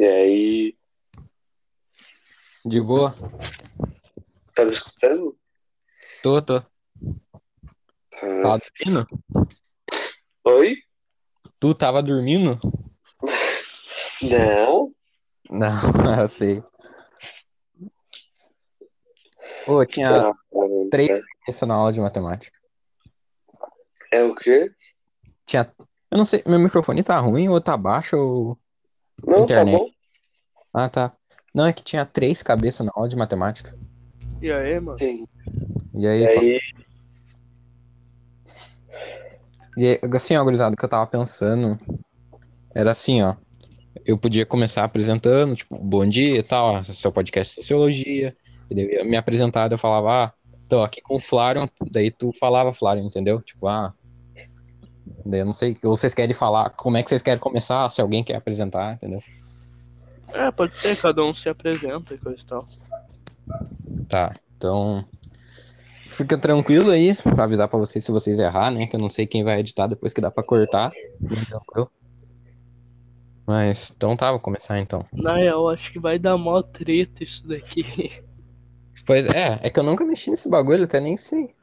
E aí, De boa? tá me escutando? Tô, tô. Ah, Tava dormindo? Oi? Tu tava dormindo? Não? Não, eu sei. Pô, eu tinha Ah, três cara. cabeças na aula de matemática. É o quê? Tinha. Eu não sei, meu microfone tá ruim ou tá baixo ou. Não, Internet. tá bom. Ah, tá. Não, é que tinha três cabeças na aula de matemática. E aí, mano? Sim. E aí, E aí, e assim, ó, gurizada, o que eu tava pensando era assim, ó. Eu podia começar apresentando, tipo, bom dia e tal, ó, seu podcast de sociologia. E daí eu ia me apresentar, eu falava, ah, tô aqui com o Flávio, daí tu falava Flávio, entendeu? Tipo, ah. Daí eu não sei, ou vocês querem falar, como é que vocês querem começar, se alguém quer apresentar, entendeu? É, pode ser, cada um se apresenta e coisa e tal. Tá, então. Fica tranquilo aí, pra avisar pra vocês se vocês errar, né? Que eu não sei quem vai editar depois que dá pra cortar. Tranquilo. Mas, então tá, vou começar então. Na real, acho que vai dar mó treta isso daqui. Pois é, é que eu nunca mexi nesse bagulho, até nem sei.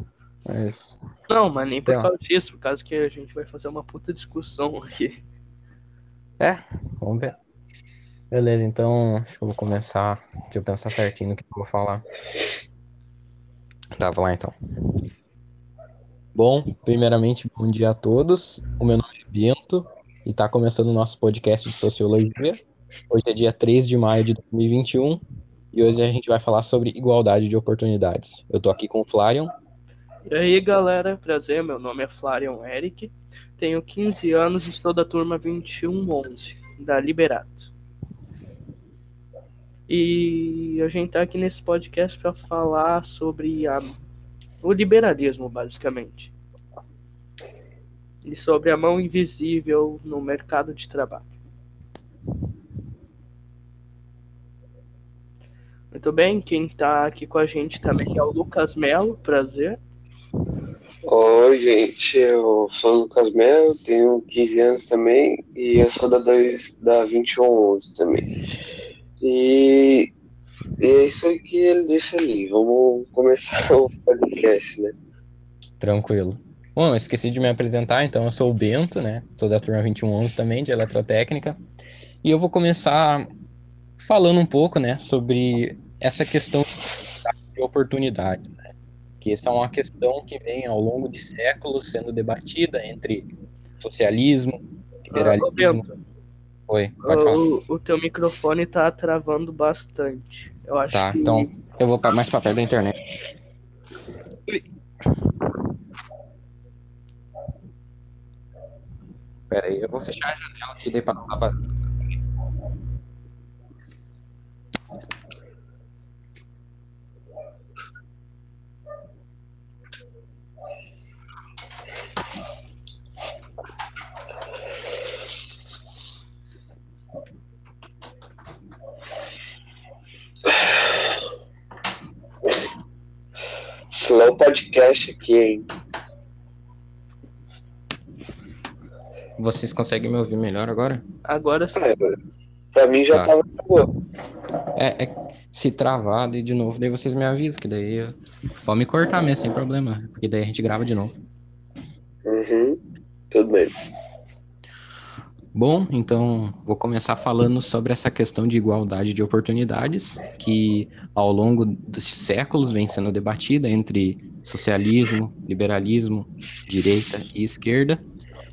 Mas, Não, mas nem por Então. causa disso, por causa que a gente vai fazer uma puta discussão aqui. é, vamos ver. Beleza, então acho que eu vou começar. Deixa eu pensar certinho no que eu vou falar. Tá, vamos lá então. Bom, primeiramente, bom dia a todos. O meu nome é Bento e tá começando o nosso podcast de Sociologia. Hoje é dia 3 de maio de 2021 e hoje a gente vai falar sobre igualdade de oportunidades. Eu tô aqui com o Flarion. E aí, galera, prazer, meu nome é Flarion Eric, tenho 15 anos e estou da turma 2111, da Liberato. E a gente tá aqui nesse podcast para falar sobre a- o liberalismo, basicamente. E sobre a mão invisível no mercado de trabalho. Muito bem, quem tá aqui com a gente também é o Lucas Melo, prazer. Oi, gente. Eu sou o Lucas Melo, tenho 15 anos também e eu sou da, da 2111 também. E, e é isso aí que ele disse ali. Vamos começar o podcast, né? Tranquilo. Bom, esqueci de me apresentar, então eu sou o Bento, né? Sou da turma 2111 também, de Eletrotécnica. E eu vou começar falando um pouco, né, sobre essa questão de oportunidade, né? Que essa é uma questão que vem ao longo de séculos sendo debatida entre socialismo, liberalismo. Bento. Oi, pode falar. O, o teu microfone tá travando bastante. Eu acho Tá, que. então eu vou mais pra perto da internet. Pera aí, eu vou fechar a janela aqui daí pra não dar barulho. Slow podcast aqui, hein? Vocês conseguem me ouvir melhor agora? Agora sim. Ah, pra mim já Tá. tava. É, é se travar daí de novo, daí vocês me avisam, que daí eu... pode me cortar mesmo, sem problema, porque daí a gente grava de novo. Uhum. Tudo bem. Bom, então vou começar falando sobre essa questão de igualdade de oportunidades, que ao longo dos séculos vem sendo debatida entre socialismo, liberalismo, direita e esquerda.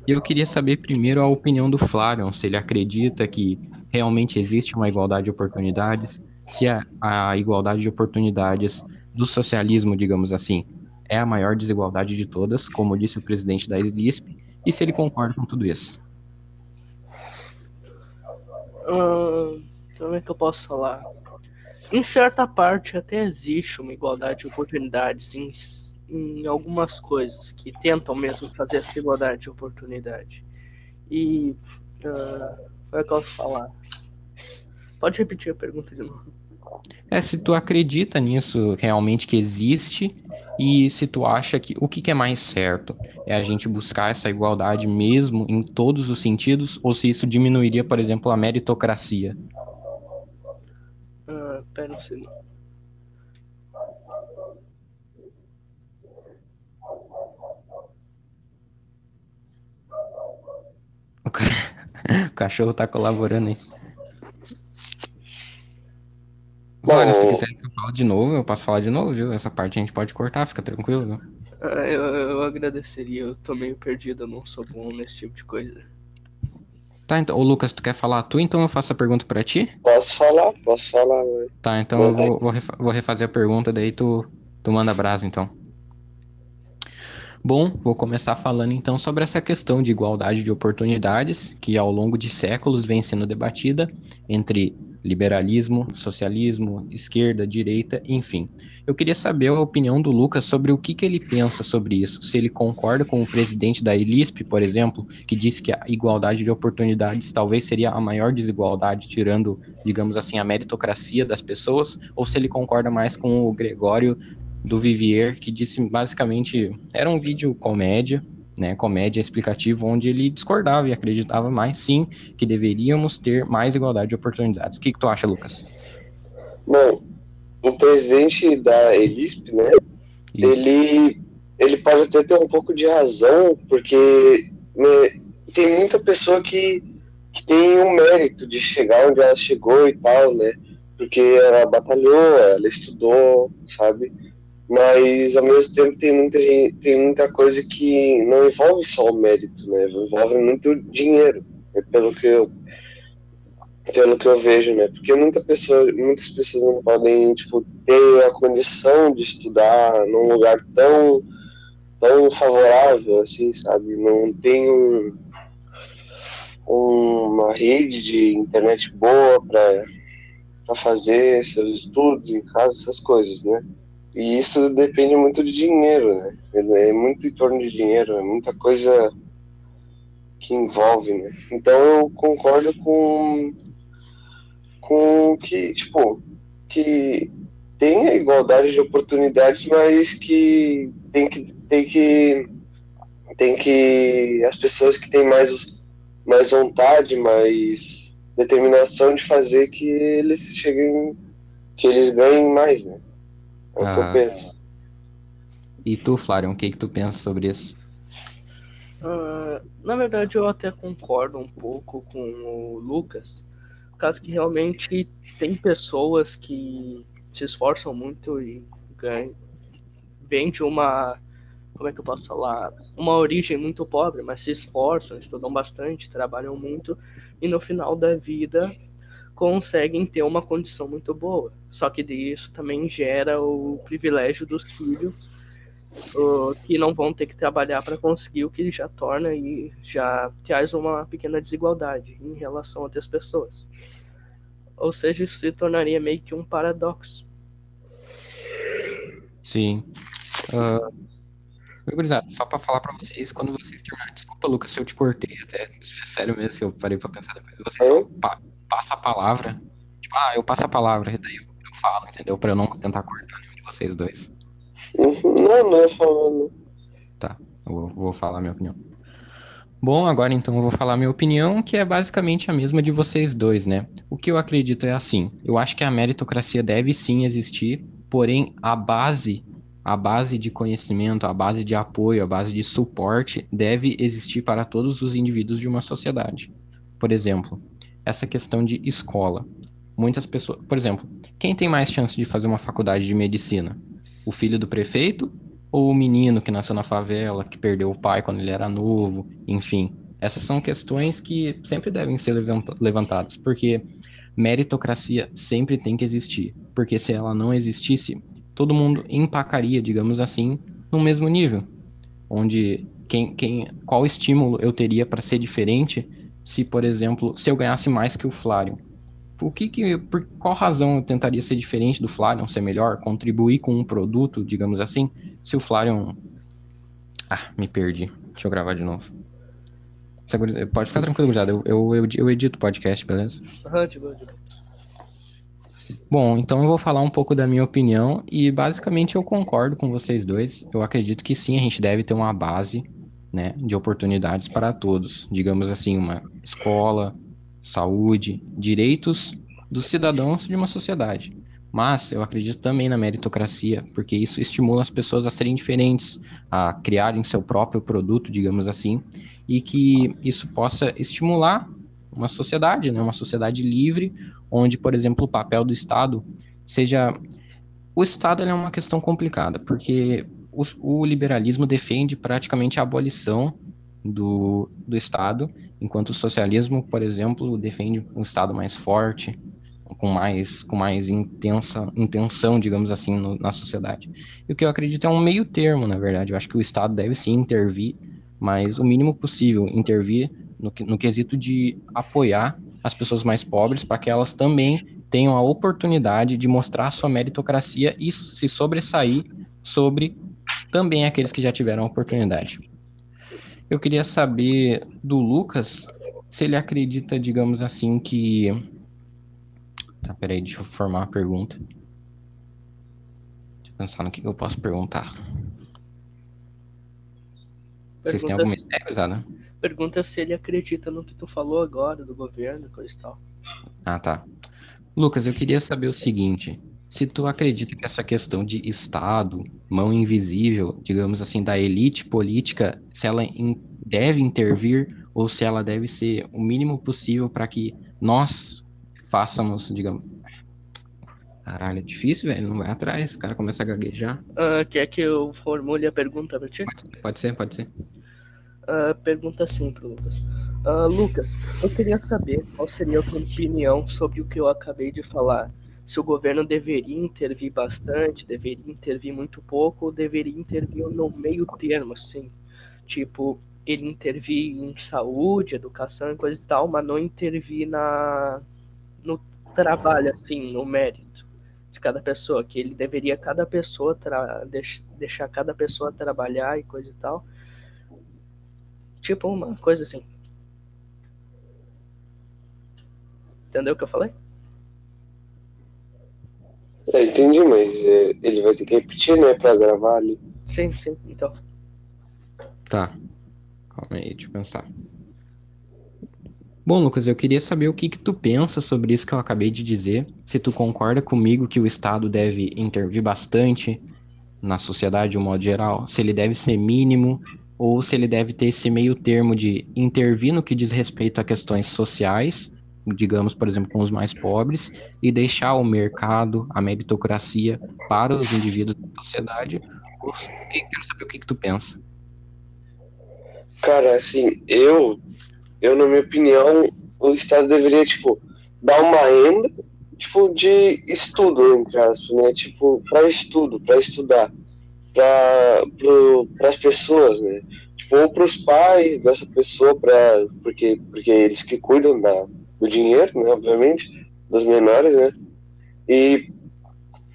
E eu queria saber primeiro a opinião do Flávio, se ele acredita que realmente existe uma igualdade de oportunidades, se a, a igualdade de oportunidades do socialismo, digamos assim, é a maior desigualdade de todas, como disse o presidente da SLISP, e se ele concorda com tudo isso. Ahn, como é que eu posso falar? Em certa parte até existe uma igualdade de oportunidades em, em algumas coisas que tentam mesmo fazer essa igualdade de oportunidade. E ah, como é que eu posso falar? Pode repetir a pergunta de novo. É se tu acredita nisso realmente que existe e se tu acha que o que, que é mais certo? É a gente buscar essa igualdade mesmo em todos os sentidos ou se isso diminuiria, por exemplo, a meritocracia? Uh, pera um segundo. O, ca... o cachorro tá colaborando aí. Olha, se quiser de novo, eu posso falar de novo, viu? Essa parte a gente pode cortar, fica tranquilo, viu? Ah, eu, eu agradeceria, eu tô meio perdido, eu não sou bom nesse tipo de coisa. Tá, então, ô Lucas, tu quer falar tu, então eu faço a pergunta pra ti? Posso falar, posso falar, velho. Tá, então eu vou, vou, refa- vou refazer a pergunta, daí tu, tu manda brasa, então. Bom, vou começar falando então sobre essa questão de igualdade de oportunidades, que ao longo de séculos vem sendo debatida entre liberalismo, socialismo, esquerda, direita, enfim. Eu queria saber a opinião do Lucas sobre o que, que ele pensa sobre isso. Se ele concorda com o presidente da Elisp, por exemplo, que disse que a igualdade de oportunidades talvez seria a maior desigualdade, tirando, digamos assim, a meritocracia das pessoas, ou se ele concorda mais com o Gregório do Vivier, que disse basicamente era um vídeo comédia, né, comédia explicativo, onde ele discordava e acreditava mais sim que deveríamos ter mais igualdade de oportunidades. O que, que tu acha, Lucas? Bom, o presidente da Elisp, né? Isso. Ele, ele pode até ter um pouco de razão, porque né, tem muita pessoa que, que tem o mérito de chegar onde ela chegou e tal, né? Porque ela batalhou, ela estudou, sabe? Mas ao mesmo tempo tem muita, gente, tem muita coisa que não envolve só o mérito, né? Envolve muito dinheiro, né? pelo que eu pelo que eu vejo, né? Porque muita pessoa, muitas pessoas não podem tipo, ter a condição de estudar num lugar tão, tão favorável, assim, sabe? Não tem um, uma rede de internet boa para fazer seus estudos em casa, essas coisas, né? E isso depende muito de dinheiro, né? É muito em torno de dinheiro, é muita coisa que envolve, né? Então eu concordo com com que, tipo, que tem a igualdade de oportunidades, mas que tem que tem que tem que as pessoas que têm mais mais vontade, mais determinação de fazer que eles cheguem que eles ganhem mais, né? É o que eu Ah. penso. E tu, Flávio, o que, que tu pensa sobre isso? Ah, na verdade, eu até concordo um pouco com o Lucas, por causa que realmente tem pessoas que se esforçam muito e ganham, vêm de uma, como é que eu posso falar, uma origem muito pobre, mas se esforçam, estudam bastante, trabalham muito e no final da vida conseguem ter uma condição muito boa. Só que isso também gera o privilégio dos filhos uh, que não vão ter que trabalhar para conseguir o que já torna e já traz uma pequena desigualdade em relação a outras pessoas. Ou seja, isso se tornaria meio que um paradoxo. Sim. Gurizada, só pra falar pra vocês, quando vocês terminarem, desculpa, Lucas, se eu te cortei até, sério mesmo, se eu parei pra pensar depois, vocês? Pa passa a palavra, tipo, ah, eu passo a palavra, e daí eu, eu falo, entendeu? Pra eu não tentar cortar nenhum de vocês dois. Uhum, Não, não é falando. Eu vou, vou falar minha opinião. Bom, agora então eu vou falar minha opinião, que é basicamente a mesma de vocês dois, né? O que eu acredito é assim: eu acho que a meritocracia deve sim existir, porém a base, a base de conhecimento, a base de apoio, a base de suporte deve existir para todos os indivíduos de uma sociedade. Por exemplo, essa questão de escola. Muitas pessoas, por exemplo, quem tem mais chance de fazer uma faculdade de medicina? O filho do prefeito ou o menino que nasceu na favela, que perdeu o pai quando ele era novo, enfim. Essas são questões que sempre devem ser levanta- levantadas, porque meritocracia sempre tem que existir, porque se ela não existisse, todo mundo empacaria, digamos assim, no mesmo nível, onde quem, quem, qual estímulo eu teria para ser diferente se, por exemplo, se eu ganhasse mais que o Flávio? O que que, por qual razão eu tentaria ser diferente do Flávio, ser melhor, contribuir com um produto, digamos assim, se o Flávio. Ah, me perdi. Deixa eu gravar de novo. Pode ficar tranquilo, gurizada. Eu, eu, eu, edito o podcast, beleza? Bom, então eu vou falar um pouco da minha opinião e basicamente eu concordo com vocês dois. Eu acredito que sim, a gente deve ter uma base, né, de oportunidades para todos. Digamos assim, uma escola, saúde, direitos dos cidadãos de uma sociedade. Mas eu acredito também na meritocracia, porque isso estimula as pessoas a serem diferentes, a criarem seu próprio produto, digamos assim, e que isso possa estimular uma sociedade, né, uma sociedade livre, onde, por exemplo, o papel do Estado seja. O Estado é uma questão complicada, porque o, o liberalismo defende praticamente a abolição do, do Estado, enquanto o socialismo, por exemplo, defende um Estado mais forte, com mais, com mais intensa, intenção, digamos assim, no, na sociedade. E o que eu acredito é um meio termo, na verdade. Eu acho que o Estado deve sim intervir, mas o mínimo possível intervir no, no quesito de apoiar as pessoas mais pobres para que elas também tenham a oportunidade de mostrar sua meritocracia e se sobressair sobre também aqueles que já tiveram a oportunidade. Eu queria saber do Lucas se ele acredita, digamos assim, que Tá, peraí, deixa eu formar uma pergunta. Deixa eu pensar no que eu posso perguntar. Pergunta Vocês têm alguma ideia, Zada? Pergunta se ele acredita no que tu falou agora do governo, coisa e tal. Ah, tá. Lucas, eu queria saber o seguinte. Se tu acredita que essa questão de Estado, mão invisível, digamos assim, da elite política, se ela in deve intervir ou se ela deve ser o mínimo possível para que nós, façamos, digamos. Caralho, é difícil, velho. Não vai atrás. O cara começa a gaguejar. Uh, quer que eu formule a pergunta pra ti? Pode ser, pode ser. Uh, pergunta assim pro Lucas. Uh, Lucas, eu queria saber qual seria a tua opinião sobre o que eu acabei de falar. Se o governo deveria intervir bastante, deveria intervir muito pouco, ou deveria intervir no meio termo, assim. Tipo, ele intervir em saúde, educação e coisa e tal, mas não intervir na, no trabalho, assim, no mérito de cada pessoa, que ele deveria cada pessoa deix deixar cada pessoa trabalhar e coisa e tal. Tipo uma coisa assim. Entendeu o que eu falei? É, entendi, mas é, ele vai ter que repetir, né, pra gravar ali. Sim, sim, então. Tá. Calma aí, deixa eu pensar. Bom, Lucas, eu queria saber o que, que tu pensa sobre isso que eu acabei de dizer. Se tu concorda comigo que o Estado deve intervir bastante na sociedade de um modo geral, se ele deve ser mínimo ou se ele deve ter esse meio termo de intervir no que diz respeito a questões sociais, digamos, por exemplo, com os mais pobres, e deixar o mercado, a meritocracia para os indivíduos da sociedade. Quero saber o que, que tu pensa. Cara, assim, eu eu, na minha opinião, o Estado deveria, tipo, dar uma renda, tipo, de estudo, entre aspas, né? Tipo, para estudo, para estudar, para as pessoas, né? Tipo, ou para os pais dessa pessoa, pra, porque, porque eles que cuidam da, do dinheiro, né? Obviamente, dos menores, né? E,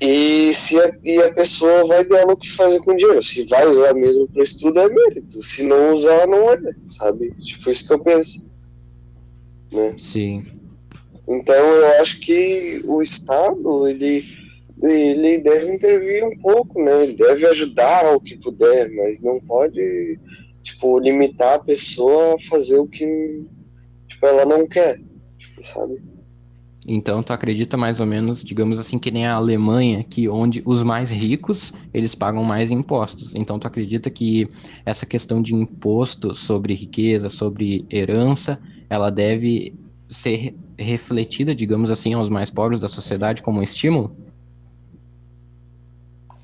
e, se a, e a pessoa vai dela o que fazer com o dinheiro. Se vai usar mesmo para estudo, é mérito. Se não usar, não é, sabe? Tipo, isso que eu penso né? Sim. Então eu acho que o Estado ele, ele deve intervir um pouco, né? Ele deve ajudar o que puder, mas não pode tipo limitar a pessoa a fazer o que tipo, ela não quer, sabe? Então tu acredita mais ou menos, digamos assim, que nem a Alemanha, que onde os mais ricos, eles pagam mais impostos. Então tu acredita que essa questão de imposto sobre riqueza, sobre herança, ela deve ser refletida, digamos assim, aos mais pobres da sociedade como um estímulo?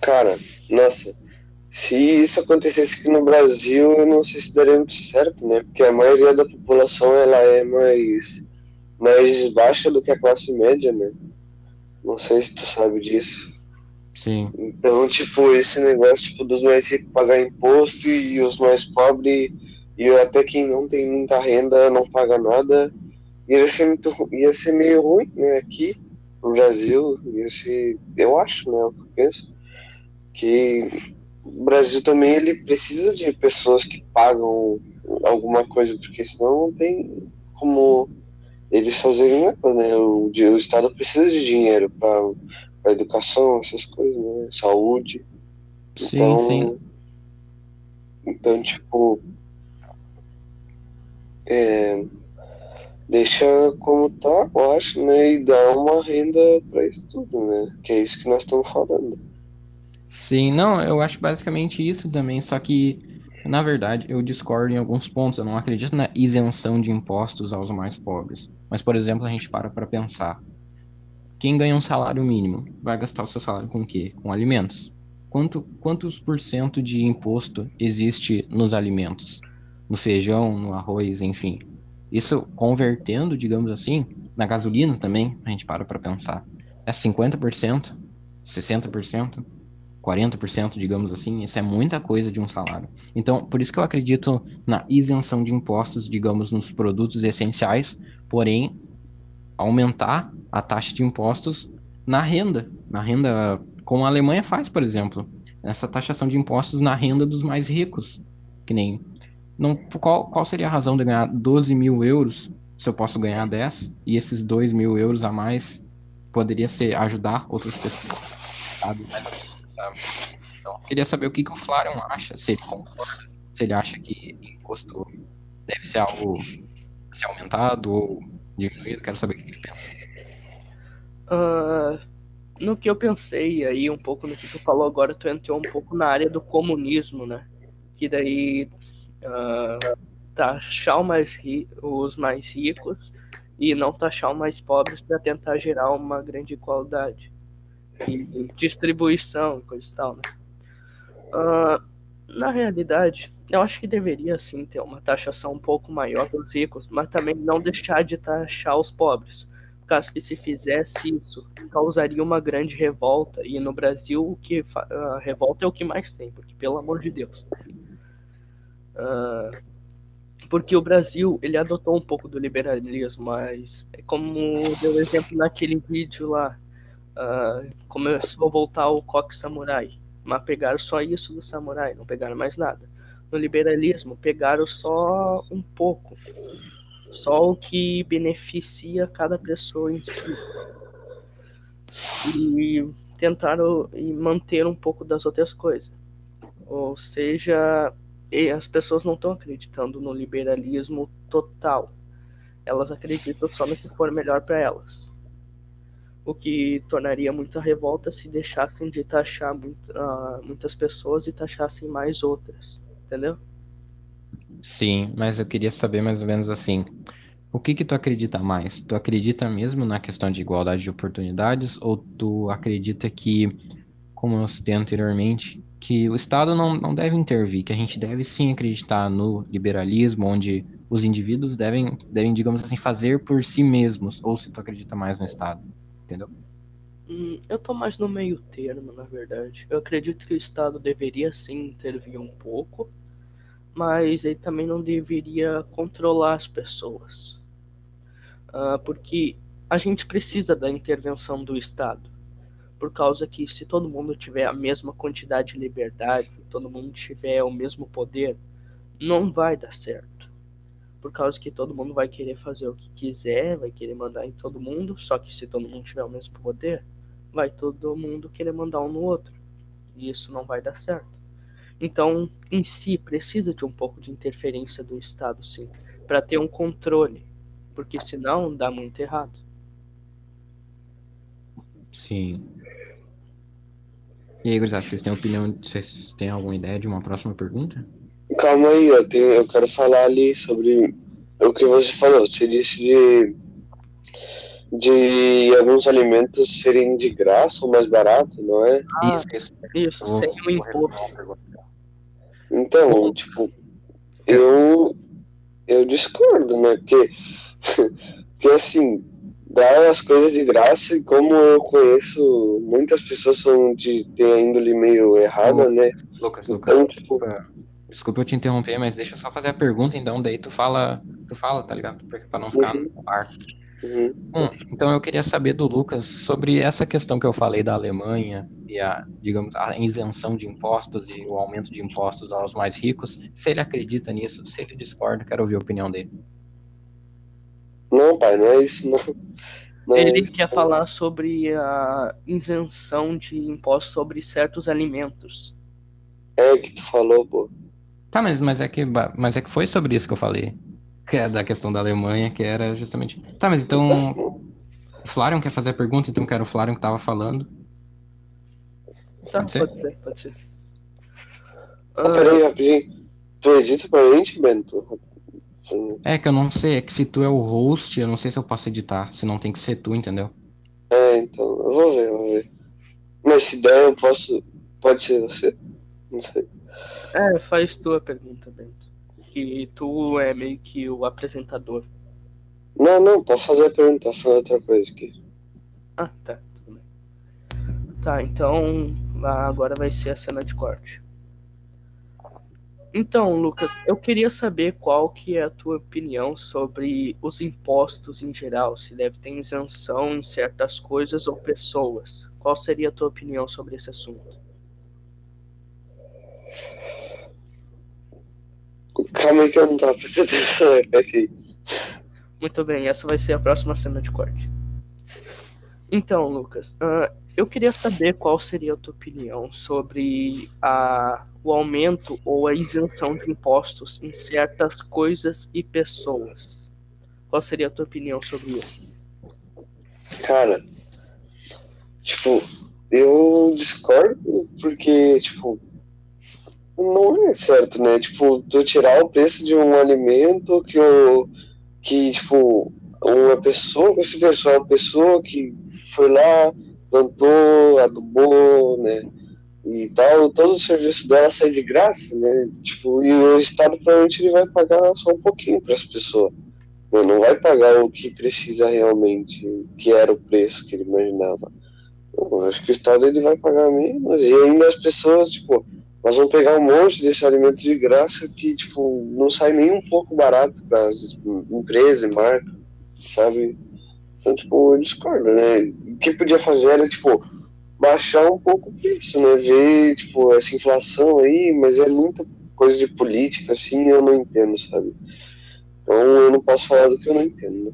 Cara, nossa, se isso acontecesse aqui no Brasil, eu não sei se daria muito certo, né? Porque a maioria da população ela é mais, mais baixa do que a classe média, né? Não sei se tu sabe disso. Sim. Então, tipo, esse negócio tipo, dos mais ricos pagar imposto e os mais pobres e até quem não tem muita renda não paga nada. Ia ser, muito, ia ser meio ruim, né, aqui no Brasil, ia ser, eu acho, né, o que eu penso, que o Brasil também ele precisa de pessoas que pagam alguma coisa, porque senão não tem como eles fazerem nada, né, o, o Estado precisa de dinheiro para educação, essas coisas, né, saúde. Sim, então, sim. Então, tipo, é, deixa como tá, eu acho, né? E dá uma renda para isso tudo, né? Que é isso que nós estamos falando. Sim, não, eu acho basicamente isso também, só que, na verdade, eu discordo em alguns pontos. Eu não acredito na isenção de impostos aos mais pobres. Mas, por exemplo, a gente para para pensar. Quem ganha um salário mínimo vai gastar o seu salário com o quê? Com alimentos. Quanto, quantos por cento de imposto existe nos alimentos? No feijão, no arroz, enfim. Isso convertendo, digamos assim, na gasolina também, a gente para para pensar. É 50%, 60%, 40%, digamos assim, isso é muita coisa de um salário. Então, por isso que eu acredito na isenção de impostos, digamos, nos produtos essenciais, porém, aumentar a taxa de impostos na renda, na renda como a Alemanha faz, por exemplo, essa taxação de impostos na renda dos mais ricos, que nem não, qual, qual seria a razão de ganhar 12 mil euros se eu posso ganhar 10 e esses 2 mil euros a mais poderia ser ajudar outras pessoas, sabe? Então, queria saber o que, que o Flarion acha, se ele concorda, se ele acha que imposto deve ser algo ser aumentado ou diminuído, quero saber o que ele pensa. Uh, no que eu pensei aí, um pouco no que tu falou agora, tu entrou um pouco na área do comunismo, né? Que daí uh, taxar mais os mais ricos e não taxar os mais pobres para tentar gerar uma grande igualdade e distribuição, coisa e tal, né? Uh, na realidade, eu acho que deveria sim ter uma taxação um pouco maior para os ricos, mas também não deixar de taxar os pobres. Causa que se fizesse isso, causaria uma grande revolta. E no Brasil, o que uh, revolta é o que mais tem, porque pelo amor de Deus. Uh, porque o Brasil ele adotou um pouco do liberalismo, mas é como deu exemplo naquele vídeo lá, uh, começou a voltar o coque samurai, mas pegaram só isso do samurai, não pegaram mais nada. No liberalismo pegaram só um pouco, só o que beneficia cada pessoa em si. E tentaram manter um pouco das outras coisas. Ou seja, as pessoas não estão acreditando no liberalismo total. Elas acreditam só no que for melhor para elas. O que tornaria muita revolta se deixassem de taxar muito, uh, muitas pessoas e taxassem mais outras. Entendeu? Sim, mas eu queria saber mais ou menos assim. O que que tu acredita mais? Tu acredita mesmo na questão de igualdade de oportunidades ou tu acredita que, como eu citei anteriormente, que o Estado não, não deve intervir, que a gente deve sim acreditar no liberalismo, onde os indivíduos devem, devem, digamos assim, fazer por si mesmos, ou se tu acredita mais no Estado, entendeu? Hum, eu tô mais no meio termo, na verdade. Eu acredito que o Estado deveria sim intervir um pouco, mas ele também não deveria controlar as pessoas. Uh, porque a gente precisa da intervenção do Estado por causa que se todo mundo tiver a mesma quantidade de liberdade, todo mundo tiver o mesmo poder, não vai dar certo. Por causa que todo mundo vai querer fazer o que quiser, vai querer mandar em todo mundo, só que se todo mundo tiver o mesmo poder, vai todo mundo querer mandar um no outro. E isso não vai dar certo. Então, em si, precisa de um pouco de interferência do Estado, sim, para ter um controle, porque senão dá muito errado. Sim. E aí, gurizada, vocês têm opinião, vocês têm alguma ideia de uma próxima pergunta? Calma aí, eu, tenho, eu quero falar ali sobre o que você falou. Você disse de, de alguns alimentos serem de graça ou mais barato, não é? Ah, isso, isso. Isso, sem o imposto. Então, tipo, eu, eu discordo, né? Porque, porque assim, dar as coisas de graça e como eu conheço muitas pessoas são de ter a índole meio errada, né? Lucas, Lucas, então, tipo... desculpa eu te interromper, mas deixa eu só fazer a pergunta então, daí tu fala, tu fala, tá ligado? Pra não ficar no ar. Uhum. Bom, então eu queria saber do Lucas sobre essa questão que eu falei da Alemanha e a, digamos, a isenção de impostos e o aumento de impostos aos mais ricos. Se ele acredita nisso, se ele discorda, quero ouvir a opinião dele. Não, pai, não é isso, não. não Ele é isso. quer falar sobre a isenção de impostos sobre certos alimentos. É que tu falou, pô. Tá, mas, mas, é que, mas é que foi sobre isso que eu falei. que é da questão da Alemanha, que era justamente. Tá, mas então. O Flarion quer fazer a pergunta, então que era o Flarion que tava falando. Tá, Pode ser? pode ser, pode ser. Ah, peraí, rapidinho. Tu edita pra gente, Bento? É que eu não sei, é que se tu é o host, eu não sei se eu posso editar, se não tem que ser tu, entendeu? É, então, eu vou ver, eu vou ver. Mas se der, eu posso. Pode ser você? Não sei. É, faz tu a pergunta, Bento. Que tu é meio que o apresentador. Não, não, pode fazer a pergunta, falando outra coisa aqui. Ah, tá, tudo bem. Tá, então agora vai ser a cena de corte. Então, Lucas, eu queria saber qual que é a tua opinião sobre os impostos em geral, se deve ter isenção em certas coisas ou pessoas. Qual seria a tua opinião sobre esse assunto? Calma aí que eu não tava prestando atenção, repete aí. Muito bem, essa vai ser a próxima cena de corte. Então, Lucas, ah, eu queria saber qual seria a tua opinião sobre a, o aumento ou a isenção de impostos em certas coisas e pessoas. Qual seria a tua opinião sobre isso? Cara, tipo, eu discordo porque, tipo, não é certo, né? Tipo, tu tirar o preço de um alimento que o que, tipo, uma pessoa, com certeza, uma pessoa que foi lá, plantou, adubou, né? E tal, todo o serviço dela sai de graça, né? Tipo, e o Estado provavelmente ele vai pagar só um pouquinho para as pessoas. Né? Não vai pagar o que precisa realmente, que era o preço que ele imaginava. Eu acho que o Estado ele vai pagar menos. E ainda as pessoas, tipo, nós vamos pegar um monte desse alimento de graça que, tipo, não sai nem um pouco barato para as empresas e marcas, sabe? Então, tipo, eu discordo, né? O que podia fazer era, tipo, baixar um pouco o preço, né? Ver, tipo, essa inflação aí, mas é muita coisa de política, assim, eu não entendo, sabe? Então eu não posso falar do que eu não entendo, né?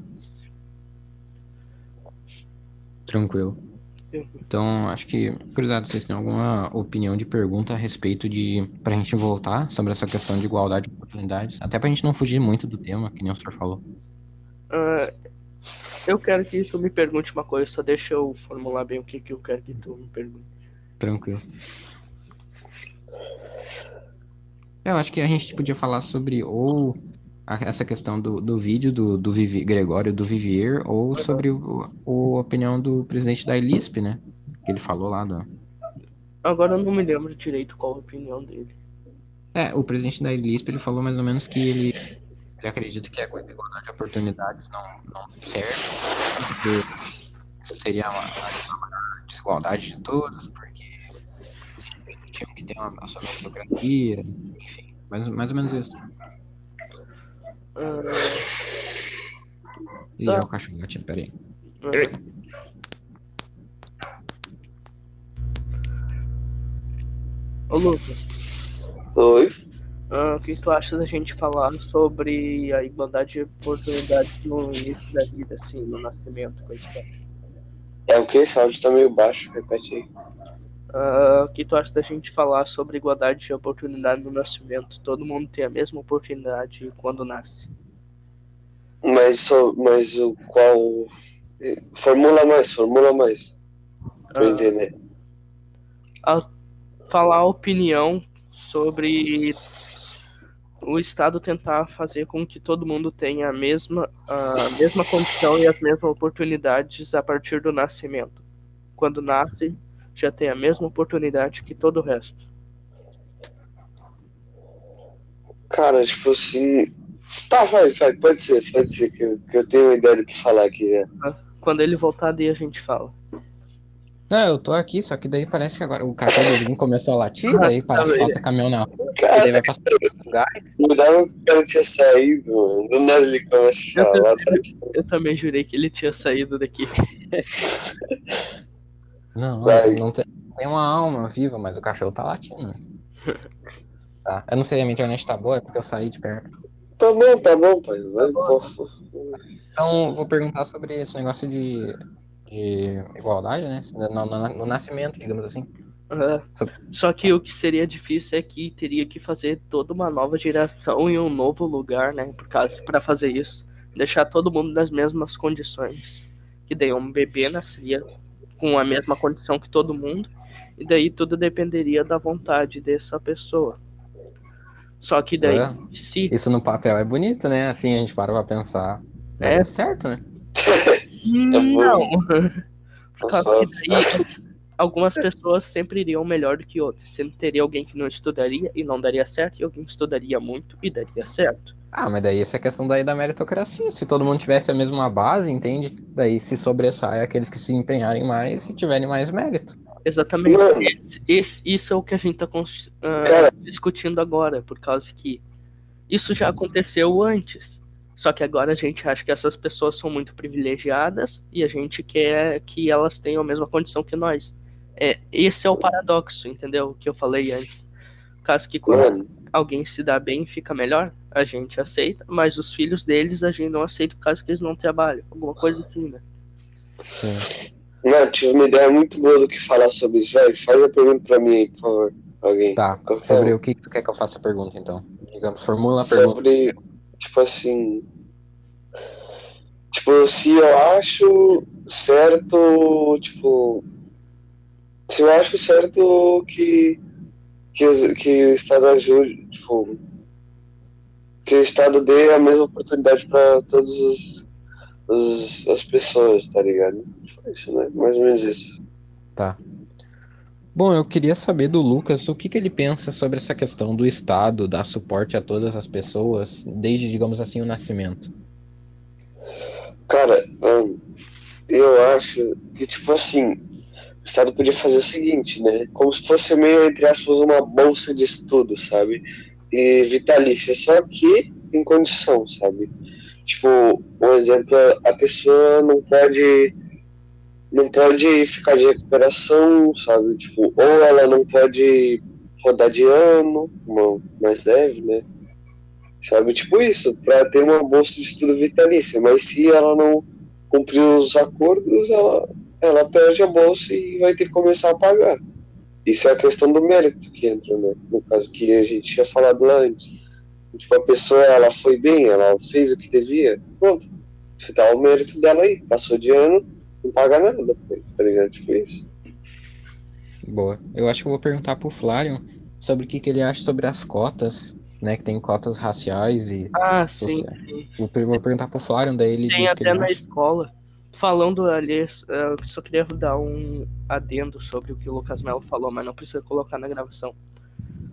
Tranquilo. Então, acho que, cruzado, vocês têm alguma opinião de pergunta a respeito de. pra gente voltar sobre essa questão de igualdade de oportunidades? Até pra gente não fugir muito do tema, que nem o senhor falou. Ah, eu quero que tu me pergunte uma coisa, só deixa eu formular bem o que, que eu quero que tu me pergunte. Tranquilo. Eu acho que a gente podia falar sobre ou essa questão do, do vídeo do, do Vivi- Gregório do Vivier, ou sobre o, o- a opinião do presidente da Elisp, né? Que ele falou lá do. Agora eu não me lembro direito qual a opinião dele. É, o presidente da Elisp ele falou mais ou menos que ele, ele acredita que a igualdade de oportunidades não, não serve, porque isso seria uma, uma maior desigualdade de todos, porque tinham que ter uma, a sua meritocracia, enfim, mais, mais ou menos isso. Ah, E Tá. é o cachorro latindo, peraí. Ô Lucas, Oi? ah, o que tu acha da gente falar sobre a igualdade de oportunidades no início da vida, assim, no nascimento, coisa e tal? É o que? Esse áudio tá meio baixo, repete aí. Ah, o que tu acha da gente falar sobre igualdade de oportunidade no nascimento? Todo mundo tem a mesma oportunidade quando nasce. Mas, mas o qual. eh, Formula mais, formula mais. Pra eu Ah, entender. a- falar a opinião sobre o Estado tentar fazer com que todo mundo tenha a mesma, a mesma condição e as mesmas oportunidades a partir do nascimento. Quando nasce, já tem a mesma oportunidade que todo o resto. Cara, tipo assim. Tá, vai, vai, pode ser, pode ser, que eu, que eu tenho uma ideia do que falar aqui já. Quando ele voltar, daí a gente fala. Não, eu tô aqui, só que daí parece que agora o cachorro do vizinho começou a latir, daí parece que falta caminhão na rua, e Cara, daí vai passar gás. jurava que o cara tinha saído, mano. Do nada ele começa a falar. tá? Eu também jurei que ele tinha saído daqui. Não, Vai. não tem, tem uma alma viva, mas o cachorro tá latindo. Tá. Eu não sei, a minha internet tá boa, é porque eu saí de perto. Tá bom, tá bom, pai. Vai, bom. pô. Então, vou perguntar sobre esse negócio de, de igualdade, né? No, no- no nascimento, digamos assim. Uhum. Só que o que seria difícil é que teria que fazer toda uma nova geração em um novo lugar, né? Por causa para fazer isso, deixar todo mundo nas mesmas condições. Que daí um bebê nasceria com a mesma condição que todo mundo, e daí tudo dependeria da vontade dessa pessoa. Só que daí, é. se. Isso no papel é bonito, né? Assim a gente para pra pensar. É, é certo, né? Não. Por causa que daí algumas pessoas sempre iriam melhor do que outras. Sempre teria alguém que não estudaria e não daria certo, e alguém que estudaria muito e daria certo. Ah, mas daí essa é questão daí da meritocracia. Se todo mundo tivesse a mesma base, entende? Daí se sobressai aqueles que se empenharem mais e tiverem mais mérito. Exatamente. Esse, isso é o que a gente está uh, discutindo agora, por causa que isso já aconteceu antes. Só que agora a gente acha que essas pessoas são muito privilegiadas e a gente quer que elas tenham a mesma condição que nós. É, esse é o paradoxo, entendeu? Que eu falei antes. Caso que quando alguém se dá bem fica melhor, a gente aceita, mas os filhos deles a gente não aceita por causa que eles não trabalham. Alguma coisa assim, né? Sim. Não, tive uma ideia muito boa do que falar sobre isso. Vai, faz a pergunta pra mim aí, por favor. Alguém. Tá, sobre o que, que tu quer que eu faça a pergunta, então? Digamos, formula a pergunta. Sobre, tipo assim, Tipo, se eu acho certo, tipo, se eu acho certo que, que, que o Estado ajude, tipo, que o Estado dê a mesma oportunidade para todas os, os, as pessoas, tá ligado? Tipo, isso, né? Mais ou menos isso. Tá. Bom, eu queria saber do Lucas o que, que ele pensa sobre essa questão do Estado dar suporte a todas as pessoas, desde, digamos assim, o nascimento. Cara, eu acho que, tipo assim, o Estado podia fazer o seguinte, né? Como se fosse meio, entre aspas, uma bolsa de estudo, sabe? E vitalícia, só que em condição, sabe? Tipo, um exemplo, a pessoa não pode não pode ficar de recuperação, sabe? Tipo, ou ela não pode rodar de ano, mais leve, né? sabe? Tipo isso, para ter uma bolsa de estudo vitalícia. Mas se ela não cumprir os acordos, ela, ela perde a bolsa e vai ter que começar a pagar. Isso é a questão do mérito que entra, né? No caso que a gente tinha falado lá antes. Tipo, a pessoa, ela foi bem, ela fez o que devia, pronto. Você dá o mérito dela aí. Passou de ano, não paga nada, tá ligado? Tipo isso. Boa. Eu acho que eu vou perguntar pro Flávio sobre o que, que ele acha sobre as cotas né, que tem cotas raciais e ah, sociais. Sim, sim. Vou, vou perguntar pro Flávio, daí ele Tem até na acha. escola. Falando ali, eu só queria dar um adendo sobre o que o Lucas Melo falou, mas não precisa colocar na gravação.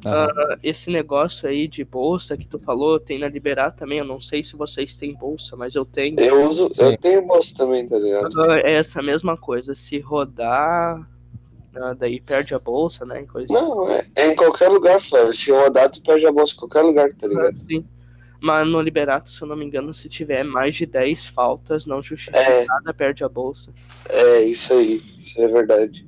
Uh, esse negócio aí de bolsa que tu falou, tem na Liberar também. Eu não sei se vocês têm bolsa, mas eu tenho. Eu uso, eu tenho bolsa também, tá ligado? Uh, é essa mesma coisa. Se rodar ah, daí perde a bolsa, né? Coisa não, é, é, em qualquer lugar, Flávio. Se rodar, tu perde a bolsa em qualquer lugar, tá ligado? Ah, sim. Mas no Liberato, se eu não me engano, se tiver mais de 10 faltas não justificada, é. perde a bolsa. É, isso aí. Isso é verdade.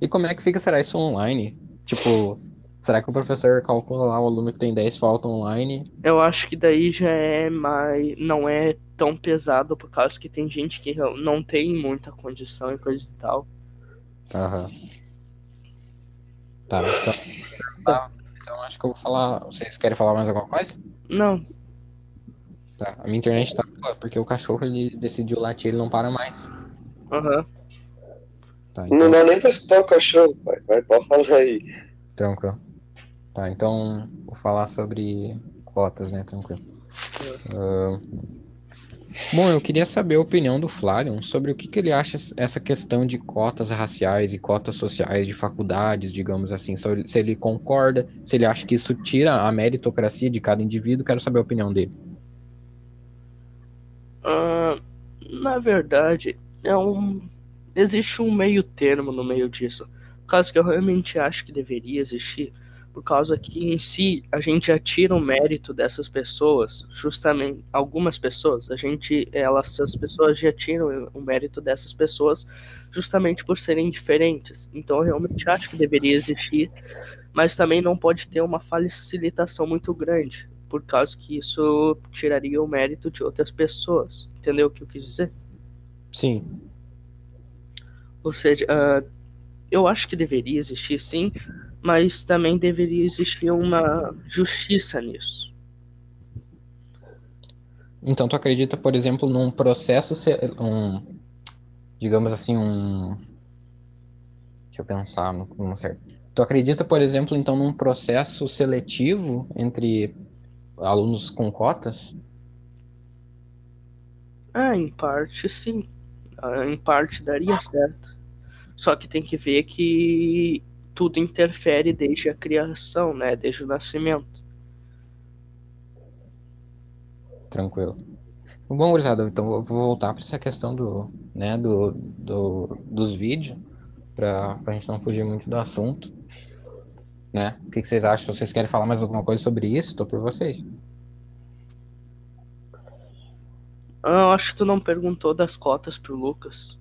E como é que fica, será isso online? Tipo, será que o professor calcula lá o aluno que tem 10 faltas online? Eu acho que daí já é mais. não é tão pesado, por causa que tem gente que não tem muita condição e coisa e tal. Aham. Tá, então, tá, então acho que eu vou falar. Vocês querem falar mais alguma coisa? Não. Tá, a minha internet tá boa, porque o cachorro ele decidiu latir, ele não para mais. Aham. Uhum. Tá, então... Não dá nem pra escutar o cachorro, pai. Vai, pode falar aí. Tranquilo. Tá, então vou falar sobre cotas, né? Tranquilo. Uh, Bom, eu queria saber a opinião do Flávio sobre o que, que ele acha essa questão de cotas raciais e cotas sociais de faculdades, digamos assim, se ele concorda, se ele acha que isso tira a meritocracia de cada indivíduo, quero saber a opinião dele. Uh, na verdade, é um existe um meio termo no meio disso. Caso que eu realmente acho que deveria existir, por causa que em si a gente já tira o mérito dessas pessoas, justamente algumas pessoas, a gente, elas, as pessoas já tiram o mérito dessas pessoas justamente por serem diferentes. Então eu realmente acho que deveria existir, mas também não pode ter uma facilitação muito grande, por causa que isso tiraria o mérito de outras pessoas. Entendeu o que eu quis dizer? Sim. Ou seja, uh, eu acho que deveria existir sim, mas também deveria existir uma justiça nisso. Então, tu acredita, por exemplo, num processo, um, digamos assim, um. Deixa eu pensar no, certo. Tu acredita, por exemplo, então, num processo seletivo entre alunos com cotas? Ah, em parte sim. Ah, em parte daria certo. Só que tem que ver que tudo interfere desde a criação, né? Desde o nascimento. Tranquilo. Bom, gurizada, então eu vou voltar para essa questão do, né, do, do, dos vídeos, para a gente não fugir muito do assunto. Né? O que, que vocês acham? Vocês querem falar mais alguma coisa sobre isso? Estou por vocês. Ah, eu acho que tu não perguntou das cotas pro Lucas.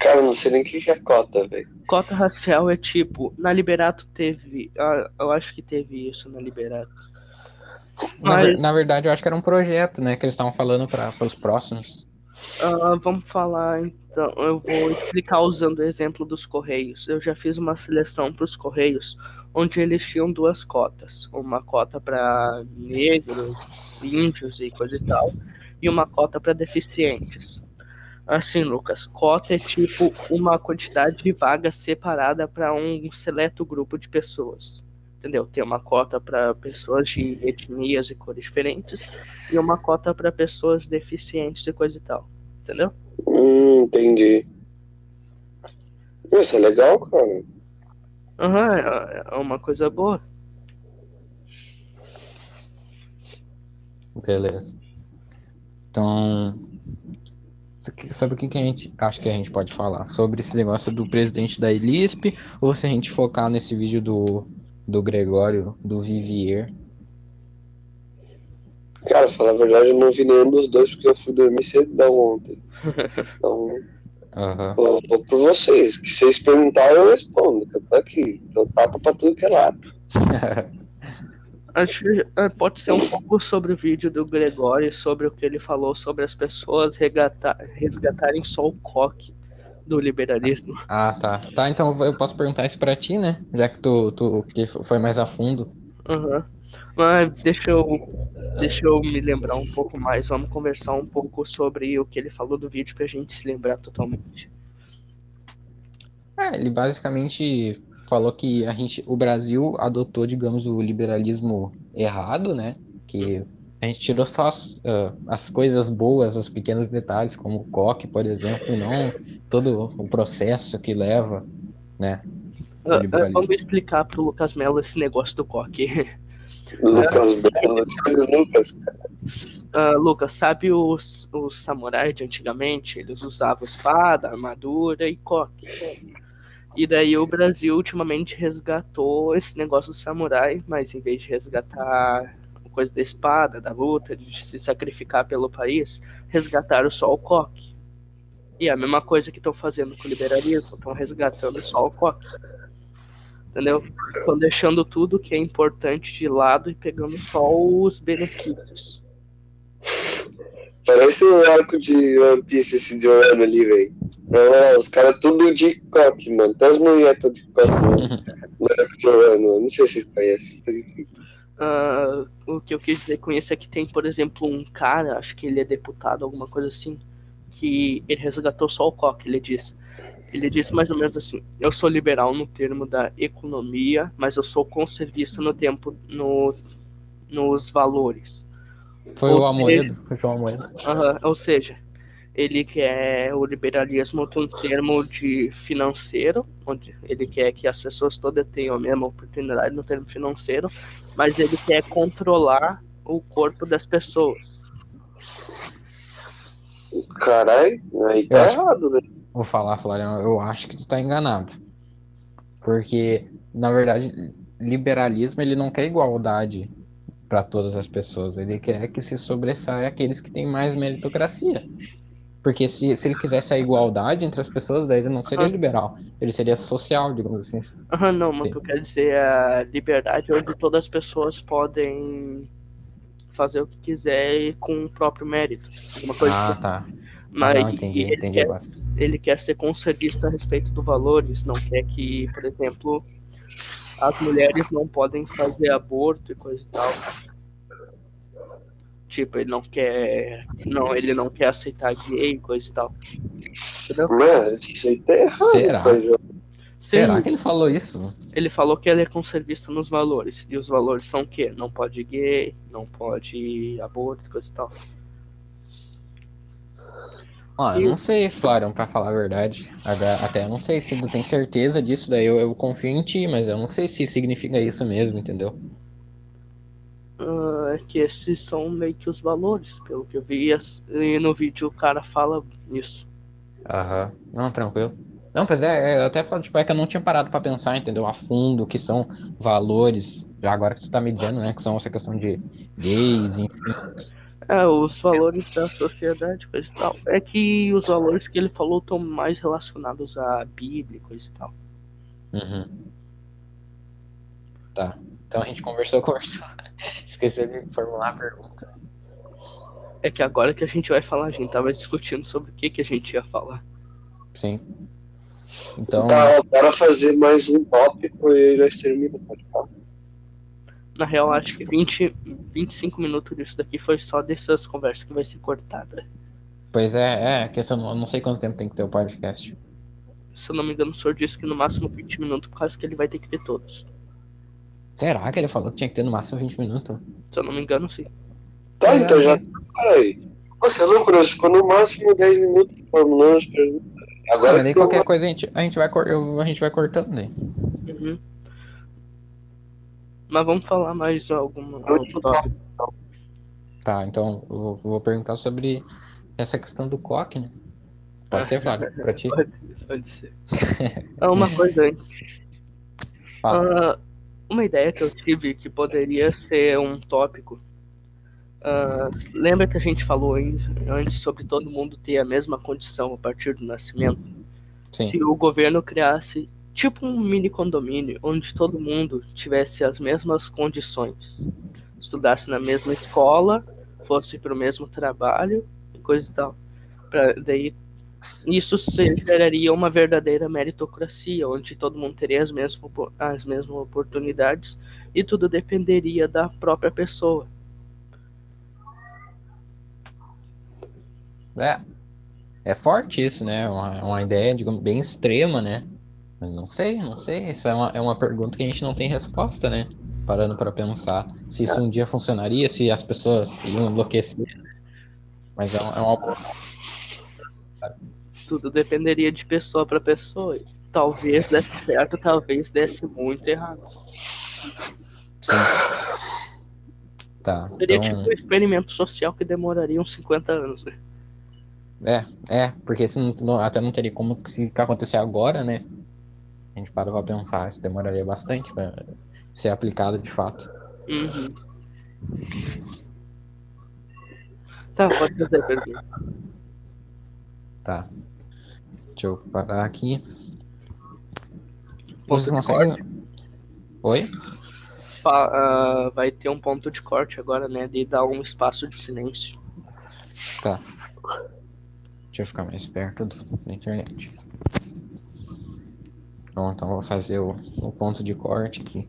Cara, não sei nem o que é cota, velho. Cota racial é tipo, na Liberato teve. Ah, eu acho que teve isso na Liberato. Mas... Na, na, verdade, eu acho que era um projeto, né? Que eles estavam falando para os próximos. Uh, vamos falar então. Eu vou explicar usando o exemplo dos Correios. Eu já fiz uma seleção para os Correios, onde eles tinham duas cotas: uma cota para negros, índios e coisa e tal, e uma cota para deficientes. Assim, Lucas, cota é tipo uma quantidade de vagas separada para um seleto grupo de pessoas entendeu? Tem uma cota para pessoas de etnias e cores diferentes e uma cota para pessoas deficientes e coisa e tal, entendeu? Hum, entendi. Isso é legal, cara. Aham, uhum, é uma coisa boa. Beleza. Então, sobre o que, a gente acha que a gente pode falar? Sobre esse negócio do presidente da Elisp ou se a gente focar nesse vídeo do do Gregório, do Vivier? Cara, falar a verdade, eu não vi nenhum dos dois porque eu fui dormir cedo ontem. Então, uhum. vou, vou por vocês. Que vocês perguntarem, eu respondo. Eu tô aqui. Então, tapa pra tudo que é lado. Acho que é, pode ser um pouco sobre o vídeo do Gregório, sobre o que ele falou sobre as pessoas resgatarem só o coque do liberalismo. Ah, tá. Tá, então eu posso perguntar isso pra ti, né? Já que tu, tu que foi mais a fundo. Uhum. Mas deixa eu, deixa eu me lembrar um pouco mais. Vamos conversar um pouco sobre o que ele falou do vídeo pra gente se lembrar totalmente. É, ele basicamente falou que a gente, o Brasil adotou, digamos, o liberalismo errado, né? Que a gente tirou só as, uh, as coisas boas, os pequenos detalhes, como o coque, por exemplo, e não todo o processo que leva, né? Uh, vamos explicar pro Lucas Melo esse negócio do coque. Lucas Melo, Lucas, uh, Lucas, sabe os, os samurais de antigamente? Eles usavam espada, armadura e coque. E daí o Brasil ultimamente resgatou esse negócio do samurai, mas em vez de resgatar coisa da espada, da luta, de se sacrificar pelo país, resgataram só o coque. E é a mesma coisa que estão fazendo com o liberalismo, estão resgatando só o coque. Entendeu? Estão deixando tudo que é importante de lado e pegando só os benefícios. Parece um arco de One Piece esse de ano ali, velho. Não, os caras tudo de coque, mano. Até as mulheres de coque no arco de ano. Não sei se vocês conhecem. Uh, o que eu quis dizer com isso é que tem, por exemplo, um cara, acho que ele é deputado, alguma coisa assim, que ele resgatou só o coque, ele disse. Ele disse mais ou menos assim: Eu sou liberal no termo da economia, mas eu sou conservista no tempo no, nos valores. Foi ou o Amoedo, foi o Amoedo. Uh, ou seja, ele quer o liberalismo em termo de financeiro, onde ele quer que as pessoas todas tenham a mesma oportunidade no termo financeiro, mas ele quer controlar o corpo das pessoas. Caralho, aí tá errado, né? Vou falar, Florian, eu acho que tu tá enganado. Porque, na verdade, liberalismo ele não quer igualdade para todas as pessoas. Ele quer que se sobressaia aqueles que têm mais meritocracia. Porque se, se ele quisesse a igualdade entre as pessoas, daí ele não seria liberal. Ele seria social, digamos assim. Aham, não, mas o que eu quero dizer é a liberdade onde todas as pessoas podem fazer o que quiser com o próprio mérito. Uma coisa ah, assim. tá. Mas não, entendi, ele, entendi quer, ele quer ser conservista a respeito dos valores, não quer que, por exemplo, as mulheres não podem fazer aborto e coisa e tal. Tipo, ele não quer. Não, ele não quer aceitar gay e coisa e tal. Entendeu? Mas isso aí tá errado. Será? coisa. Sim, Será que ele falou isso? ele falou que ele é conservista nos valores. E os valores são o quê? Não pode gay, não pode aborto e coisa e tal. Ó, eu não sei, Florian, pra falar a verdade. Agora, Até eu não sei se tu tem certeza disso, daí eu, eu confio em ti, mas eu não sei se significa isso mesmo, entendeu? Ah, é que esses são meio que os valores, pelo que eu vi. E no vídeo o cara fala isso. Aham. Não, tranquilo. Não, pois é, é, eu até falo, tipo, é que eu não tinha parado pra pensar, entendeu? A fundo o que são valores. Já agora que tu tá me dizendo, né, que são essa questão de gays, enfim. É, os valores da sociedade, coisa e tal. É que os valores que ele falou estão mais relacionados à Bíblia, coisa e tal. Uhum. Tá. Então a gente conversou, conversou. Esqueceu de formular a pergunta. É que agora que a gente vai falar, a gente tava discutindo sobre o que, que a gente ia falar. Sim. Então, Tá, bora fazer mais um tópico e nós terminamos. Pode falar. Na real, acho que 20, 25 minutos disso daqui foi só dessas conversas que vai ser cortada. pois é, é, questão, eu não sei quanto tempo tem que ter o podcast. Se eu não me engano, o senhor disse que no máximo 20 minutos, por causa que ele vai ter que ver todos. Será que ele falou que tinha que ter no máximo 20 minutos? Se eu não me engano, sim. Tá, É. então já. Peraí. Você é louco, nós ficou no máximo 10 minutos as perguntas. Ah, Agora eu- qualquer coisa a gente, a gente vai, eu- a gente vai cortando daí. Uhum. Mas vamos falar mais alguma. Tá, então eu vou, eu vou perguntar sobre essa questão do coque, né? Pode ser, Flávio, pra ti? Pode, pode ser. Ah, uma coisa antes. Fala. Uma ideia que eu tive que poderia ser um tópico. Ah, lembra que a gente falou antes sobre todo mundo ter a mesma condição a partir do nascimento? Sim. Se o governo criasse tipo um mini condomínio onde todo mundo tivesse as mesmas condições, estudasse na mesma escola, fosse para o mesmo trabalho e coisa e tal. Pra, daí isso geraria uma verdadeira meritocracia, onde todo mundo teria as mesmas, as mesmas oportunidades e tudo dependeria da própria pessoa. É, é forte isso, né? Uma, uma ideia, digamos, bem extrema, né? Mas não sei, não sei. Isso é uma, é uma pergunta que a gente não tem resposta, né? Parando para pensar se isso um dia funcionaria, se as pessoas iam enlouquecer. Mas é, é uma. Tudo dependeria de pessoa para pessoa. Talvez desse certo, talvez desse muito errado. Sim. Tá, Seria então. tipo um experimento social que demoraria uns 50 anos, né? É, é, porque se não, até não teria como se acontecer agora, né? A gente para pra pensar, isso demoraria bastante pra ser aplicado de fato. Uhum. Tá, pode fazer a pergunta. Tá. Deixa eu parar aqui. Ponto Vocês conseguem. Oi? Ah, vai ter um ponto de corte agora, né? De dar um espaço de silêncio. Tá. Deixa eu ficar mais perto do, da internet. Bom, então vou fazer o, o ponto de corte aqui.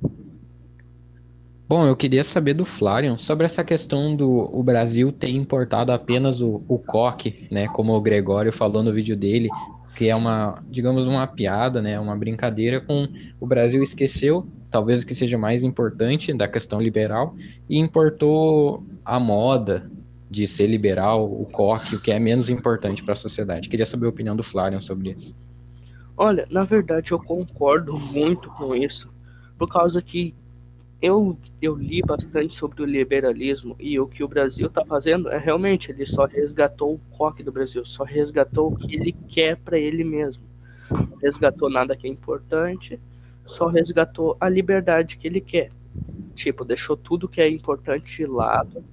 Bom, eu queria saber do Flarion sobre essa questão do o Brasil ter importado apenas o, o coque, né? Como o Gregório falou no vídeo dele, que é uma, digamos, uma piada, né? Uma brincadeira com o Brasil esqueceu, talvez o que seja mais importante da questão liberal, e importou a moda, de ser liberal, o coque, o que é menos importante para a sociedade. Queria saber a opinião do Flarion sobre isso. Olha, na verdade eu concordo muito com isso, por causa que eu, eu li bastante sobre o liberalismo e o que o Brasil está fazendo é realmente ele só resgatou o coque do Brasil, só resgatou o que ele quer para ele mesmo. Não resgatou nada que é importante, só resgatou a liberdade que ele quer. Tipo, deixou tudo que é importante de lado,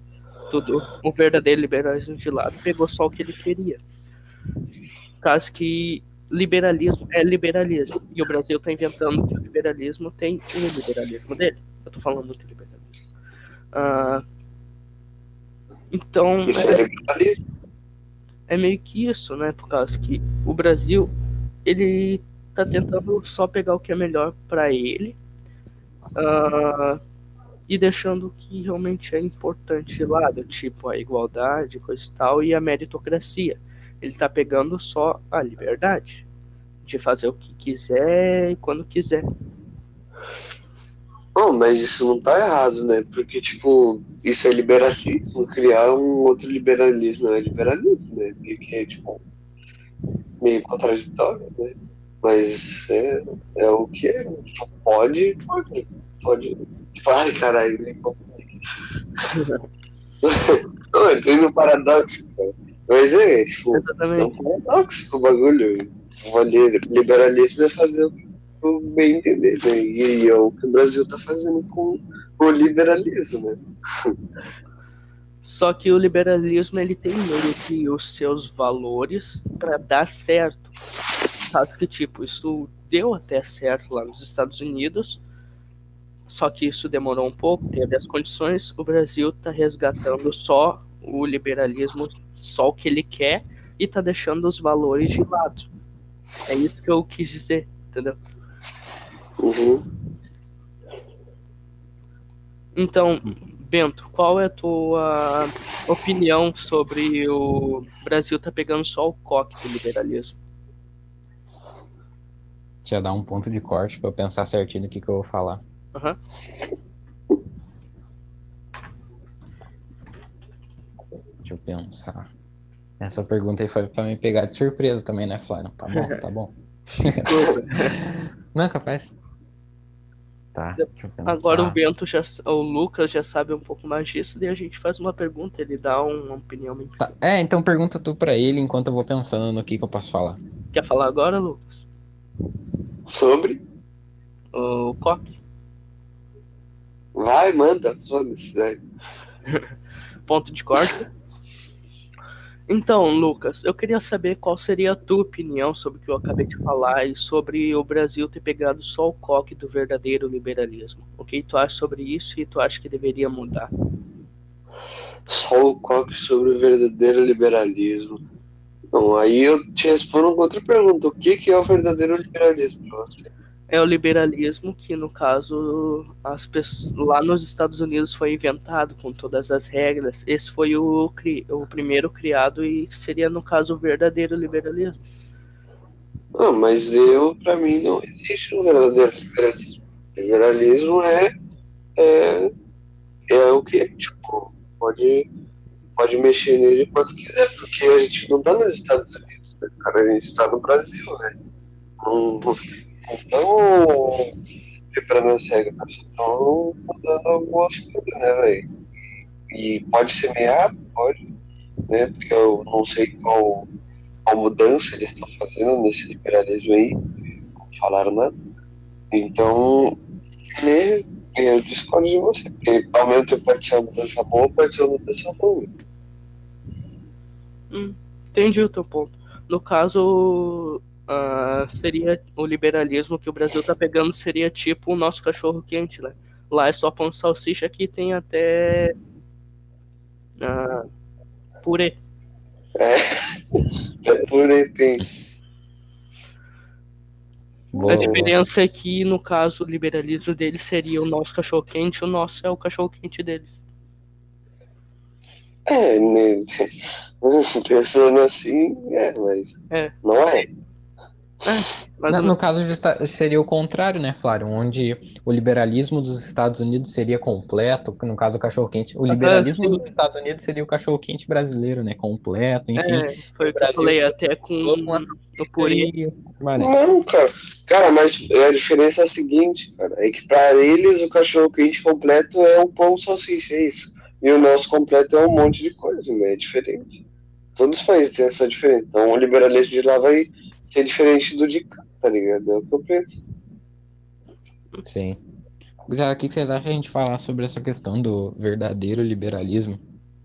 tudo o verdadeiro liberalismo de lado, pegou só o que ele queria. Caso que liberalismo é liberalismo. E o Brasil está inventando que o liberalismo tem o liberalismo dele. Eu tô falando muito liberalismo. Ah, então, Isso é liberalismo. é meio que isso, né? Por causa que o Brasil, ele tá tentando só pegar o que é melhor para ele uh, e deixando o que realmente é importante de lado, tipo a igualdade, coisa e tal, e a meritocracia. Ele tá pegando só a liberdade de fazer o que quiser e quando quiser. Bom, mas isso não tá errado, né? Porque, tipo, isso é liberalismo, criar um outro liberalismo é liberalismo, né? Que é, tipo, meio contraditório, né? Mas é, é o que é. Tipo, pode, pode, pode. Tipo, ai, caralho, nem Não, entrei no paradoxo, cara. Mas é, tipo, Exatamente. é um paradoxo o bagulho. O liberalismo é fazer o o bem entender, né? E é o que o Brasil está fazendo com o liberalismo, né? Só que o liberalismo ele tem meio que os seus valores para dar certo. Sabe que tipo, isso deu até certo lá nos Estados Unidos, só que isso demorou um pouco, teve as condições, o Brasil está resgatando só o liberalismo, só o que ele quer, e está deixando os valores de lado. É isso que eu quis dizer, entendeu? Uhum. Então, Bento, qual é a tua opinião sobre o Brasil tá pegando só o coque do liberalismo? Deixa eu dar um ponto de corte pra eu pensar certinho no que, que eu vou falar. Aham. Deixa eu pensar. Essa pergunta aí foi pra me pegar de surpresa também, né, Flávio? Tá bom, tá bom. Não, capaz. Tá. Agora o Bento já, o Lucas já sabe um pouco mais disso, daí a gente faz uma pergunta, ele dá uma opinião. Tá, É, então pergunta tu pra ele enquanto eu vou pensando no que, que eu posso falar. Quer falar agora, Lucas? Sobre? O coque? Vai, manda, foda-se, né? Ponto de corte? Então, Lucas, eu queria saber qual seria a tua opinião sobre o que eu acabei de falar e sobre o Brasil ter pegado só o coque do verdadeiro liberalismo. O que tu acha sobre isso e tu acha que deveria mudar? Só o coque sobre o verdadeiro liberalismo. Bom, aí eu te respondo com outra pergunta. O que, que é o verdadeiro liberalismo você? É o liberalismo que, no caso, as pessoas, lá nos Estados Unidos foi inventado com todas as regras. Esse foi o, o primeiro criado e seria, no caso, o verdadeiro liberalismo. Ah, mas eu, pra mim, não existe um verdadeiro liberalismo. Liberalismo é, é, é o que, tipo, pode, pode mexer nele quanto quiser, porque a gente não tá nos Estados Unidos, né, cara? A gente tá no Brasil, né? Não, não estão quebrando as regras, estão mudando algumas coisas, né, velho? E pode semear? Pode, né? Porque eu não sei qual qual mudança eles estão fazendo nesse liberalismo aí, não falaram nada. Então, né, eu discordo de você, porque ao mesmo tempo pode ser uma mudança boa, pode ser uma mudança ruim. Hum, entendi o teu ponto. No caso, ah, seria o liberalismo que o Brasil tá pegando seria tipo o nosso cachorro quente, né? Lá é só pão de salsicha que tem até ah, purê. É, é aí tem. A diferença é que, no caso, o liberalismo deles seria o nosso cachorro quente, o nosso é o cachorro quente deles. É, né, pensando assim, é, mas É. não é. Mas Na- no- no caso seria o contrário, né, Flávio? Onde o liberalismo dos Estados Unidos seria completo, no caso o cachorro-quente. O liberalismo sim. dos Estados Unidos seria o cachorro-quente brasileiro, né? Completo, enfim. é, foi o que eu falei, até com Uma o purê. Não, cara. Cara, mas a diferença é a seguinte, cara, é que pra eles o cachorro quente completo é o pão salsicha, é isso. E o nosso completo é um monte de coisa, né? É diferente. Todos os países têm essa diferença. Então o liberalismo de lá vai ser diferente do de cá, tá ligado? É o que eu penso. Sim. Já, o que vocês acham de a gente falar sobre essa questão do verdadeiro liberalismo?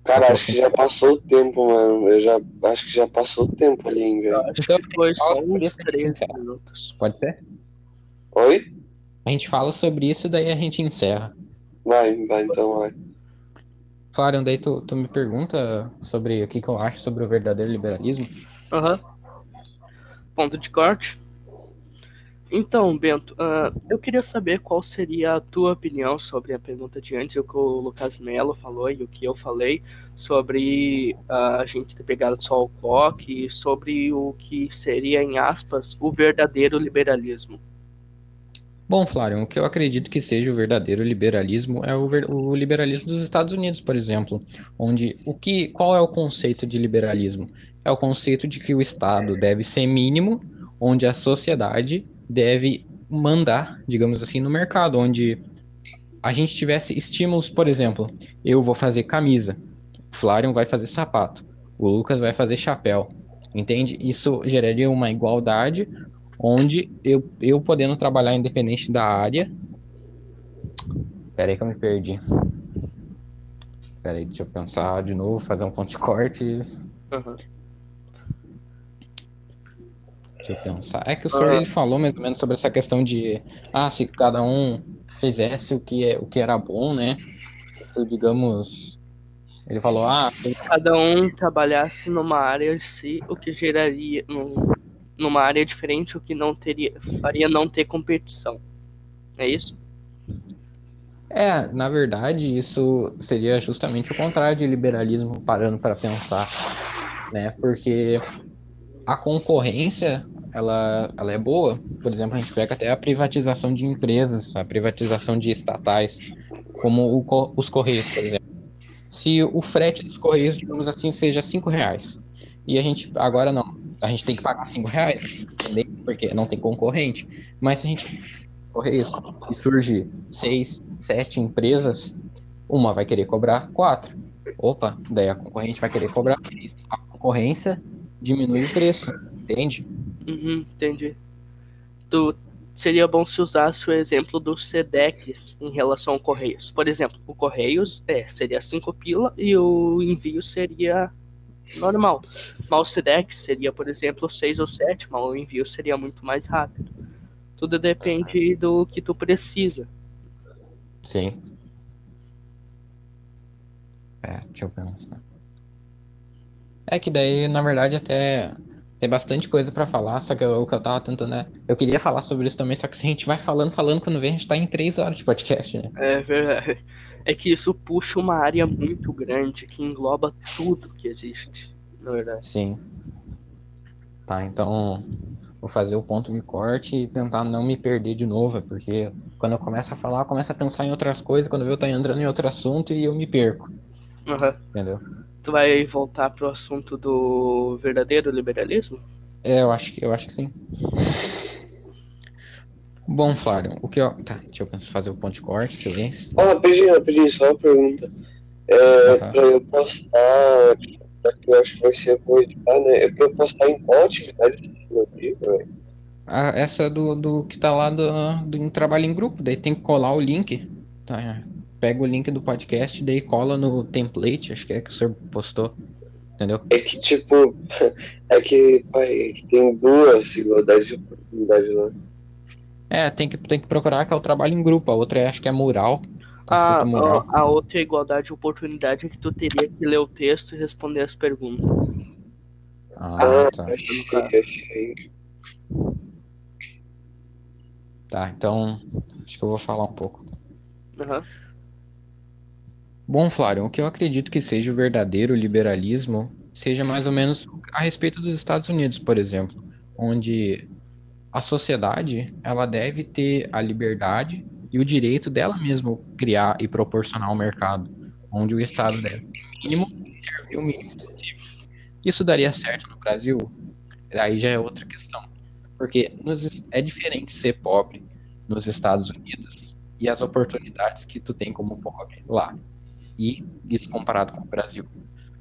Cara, acho que já passou o tempo, mano. Eu já acho que já passou o tempo ali, hein, velho. Acho Então, que foi só uns isso, 13 então. minutos. Pode ser? Oi? A gente fala sobre isso, daí a gente encerra. Vai, vai, então vai. Florian, daí tu, tu me pergunta sobre o que, que eu acho sobre o verdadeiro liberalismo? Aham. Ponto de corte. Então, Bento, ah, eu queria saber qual seria a tua opinião sobre a pergunta de antes, o que o Lucas Mello falou e o que eu falei sobre ah, a gente ter pegado só o coque e sobre o que seria, em aspas, o verdadeiro liberalismo. Bom, Flávio, o que eu acredito que seja o verdadeiro liberalismo é o, ver- o liberalismo dos Estados Unidos, por exemplo, onde o que, qual é o conceito de liberalismo? É o conceito de que o Estado deve ser mínimo, onde a sociedade deve mandar, digamos assim, no mercado, onde a gente tivesse estímulos, por exemplo, eu vou fazer camisa, o Flávio vai fazer sapato, o Lucas vai fazer chapéu, entende? Isso geraria uma igualdade onde eu, eu podendo trabalhar independente da área. Pera aí que eu me perdi. Pera aí, deixa eu pensar de novo, fazer um ponto de corte. Aham. Deixa eu pensar. É que o senhor ele falou mais ou menos sobre essa questão de ah, se cada um fizesse o que, é, o que era bom, né? Então, digamos. Ele falou, ah, Cada um trabalhasse numa área si, o que geraria num- numa área diferente, o que não teria, faria não ter competição. É isso? É, na verdade, isso seria justamente o contrário de liberalismo, parando para pensar, né? Porque a concorrência, ela, ela é boa. Por exemplo, a gente pega até a privatização de empresas, a privatização de estatais, como o os Correios, por exemplo. Se o frete dos Correios, digamos assim, seja cinco reais, e a gente, agora não, a gente tem que pagar cinco reais, entendeu? porque não tem concorrente. Mas se a gente Correios e surge seis, sete empresas, uma vai querer cobrar quatro. Opa, daí a concorrente vai querer cobrar. A concorrência diminui o preço, entende? Uhum, entendi. Tu, seria bom se usasse o exemplo do Sedex em relação ao Correios. Por exemplo, o Correios é, seria 5 pila e o envio seria normal. Mas o Sedex seria, por exemplo, 6 ou 7, mas o envio seria muito mais rápido. Tudo depende do que tu precisa. Sim. É, deixa eu pensar. É que daí, na verdade, até tem bastante coisa pra falar, só que eu- o que eu tava tentando é. Eu queria falar sobre isso também, só que se a gente vai falando, falando, quando vem, a gente tá em três horas de podcast, né? É verdade. É que isso puxa uma área muito grande que engloba tudo que existe, na verdade. Sim. Tá, então vou fazer o ponto de corte e tentar não me perder de novo, porque quando eu começo a falar, eu começo a pensar em outras coisas, quando eu tô entrando em outro assunto e eu me perco, Aham. entendeu? Tu vai voltar pro assunto do verdadeiro liberalismo? É, eu acho que eu acho que sim. Bom, Flávio, o que eu. Tá, deixa eu fazer o ponto de corte, silêncio. Ó, rapidinho, rapidinho, só uma pergunta. É, Aham. pra eu postar, já que eu acho que vai ser por editar, né? É pra eu postar em qual atividade do meu livro, velho? Ah, essa é do, do que tá lá do, do trabalho em grupo, daí tem que colar o link. Tá, pega o link do podcast, daí cola no template, acho que é que o senhor postou. Entendeu? É que, tipo, é que, pai, é tem duas igualdades de oportunidade lá. É, tem que, tem que procurar que é o trabalho em grupo. A outra é, acho que é mural. Ah, mural. a, a outra igualdade de oportunidade é que tu teria que ler o texto e responder as perguntas. Ah, Ah, tá. achei, achei. Tá, então acho que eu vou falar um pouco. Aham. Bom, Flávio, o que eu acredito que seja o verdadeiro liberalismo seja mais ou menos a respeito dos Estados Unidos, por exemplo, onde a sociedade ela deve ter a liberdade e o direito dela mesma criar e proporcionar o mercado, onde o Estado deve, mínimo, intervir o mínimo possível. Isso daria certo no Brasil? Aí já é outra questão, porque nos- é diferente ser pobre nos Estados Unidos e as oportunidades que tu tem como pobre lá e isso comparado com o Brasil,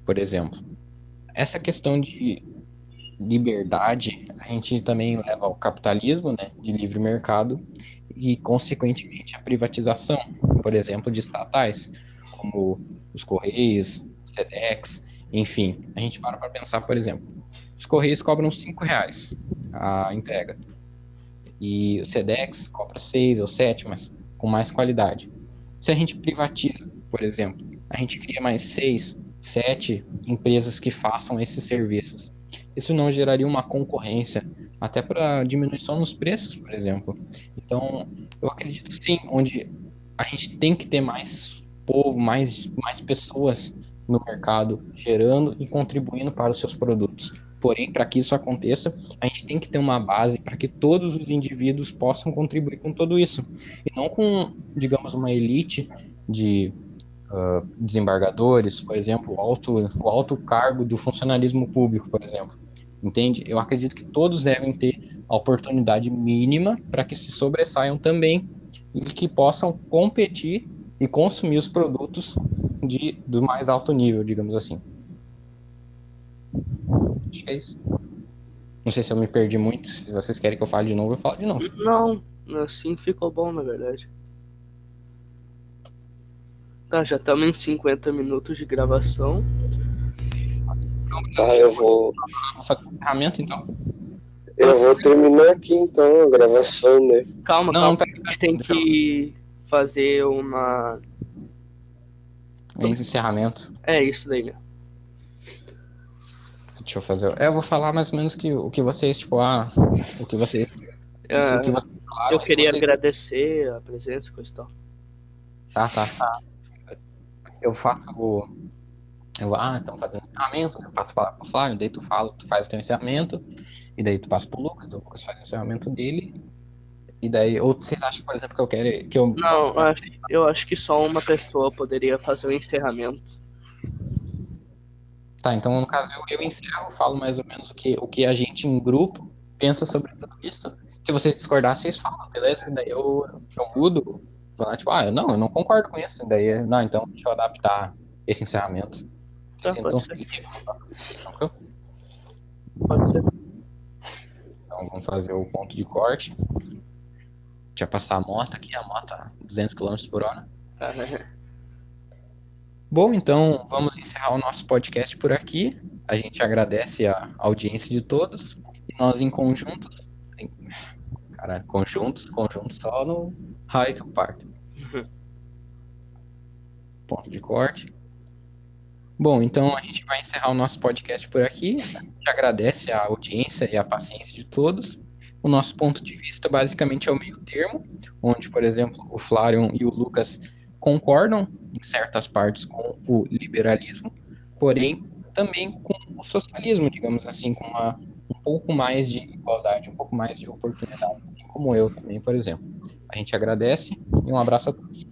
por exemplo. Essa questão de liberdade, a gente também leva ao capitalismo, né, de livre mercado e consequentemente a privatização, por exemplo, de estatais, como os Correios, Sedex, enfim. A gente para para pensar, por exemplo, os Correios cobram cinco reais a entrega e o Sedex cobra seis ou sete, mas com mais qualidade. Se a gente privatiza, por exemplo, a gente cria mais seis, sete empresas que façam esses serviços. Isso não geraria uma concorrência, até para diminuição nos preços, por exemplo. Então, eu acredito sim, onde a gente tem que ter mais povo, mais, mais pessoas no mercado gerando e contribuindo para os seus produtos. Porém, para que isso aconteça, a gente tem que ter uma base para que todos os indivíduos possam contribuir com tudo isso. E não com, digamos, uma elite de uh, desembargadores, por exemplo, o alto, o alto cargo do funcionalismo público, por exemplo. Entende? Eu acredito que todos devem ter a oportunidade mínima para que se sobressaiam também e que possam competir e consumir os produtos de, do mais alto nível, digamos assim. Acho que é isso. Não sei se eu me perdi muito. Se vocês querem que eu fale de novo, eu falo de novo. Não, assim ficou bom, na verdade. Tá, já estamos em 50 minutos de gravação. Tá, eu vou. Vou fazer um ferramenta então. Eu vou terminar aqui então a gravação, né? Calma, Não, calma. pera, A gente tem que fazer uma. É encerramento. É isso daí, mesmo. Deixa eu fazer. É, eu vou falar mais ou menos que, o que vocês, tipo, ah, o que vocês. É, o que vocês falaram, eu queria vocês- agradecer a presença e coisa e tal. Tá, tá, tá. Eu faço. Eu, ah, então fazendo encerramento, eu passo a palavra pro Flávio, daí tu fala, tu faz o teu encerramento, e daí tu passa pro Lucas, o Lucas faz o encerramento dele, e daí, ou vocês acham, por exemplo, que eu quero, que eu... Não, eu acho, eu acho que só uma pessoa poderia fazer o encerramento. Tá, então no caso eu, eu encerro, falo mais ou menos o que, o que a gente em grupo pensa sobre tudo isso. Se vocês discordarem, vocês falam, beleza? Daí eu, eu mudo, falar, tipo, ah, não, eu não concordo com isso, daí, não, então deixa eu adaptar esse encerramento. Tá, Assim, pode então, ser. Pode ser. Então vamos fazer o ponto de corte. Deixa eu passar a moto aqui, a moto a 200 km por hora. Bom, então vamos encerrar o nosso podcast por aqui. A gente agradece a audiência de todos. E nós em conjuntos. Caralho, conjuntos, conjuntos só no raio que eu parto. Ponto de corte. Bom, então a gente vai encerrar o nosso podcast por aqui. A gente agradece a audiência e a paciência de todos. O nosso ponto de vista basicamente é o meio termo, onde, por exemplo, o Flávio e o Lucas concordam em certas partes com o liberalismo, porém também com o socialismo, digamos assim, com uma, um pouco mais de igualdade, um pouco mais de oportunidade, como eu também, por exemplo. A gente agradece e um abraço a todos.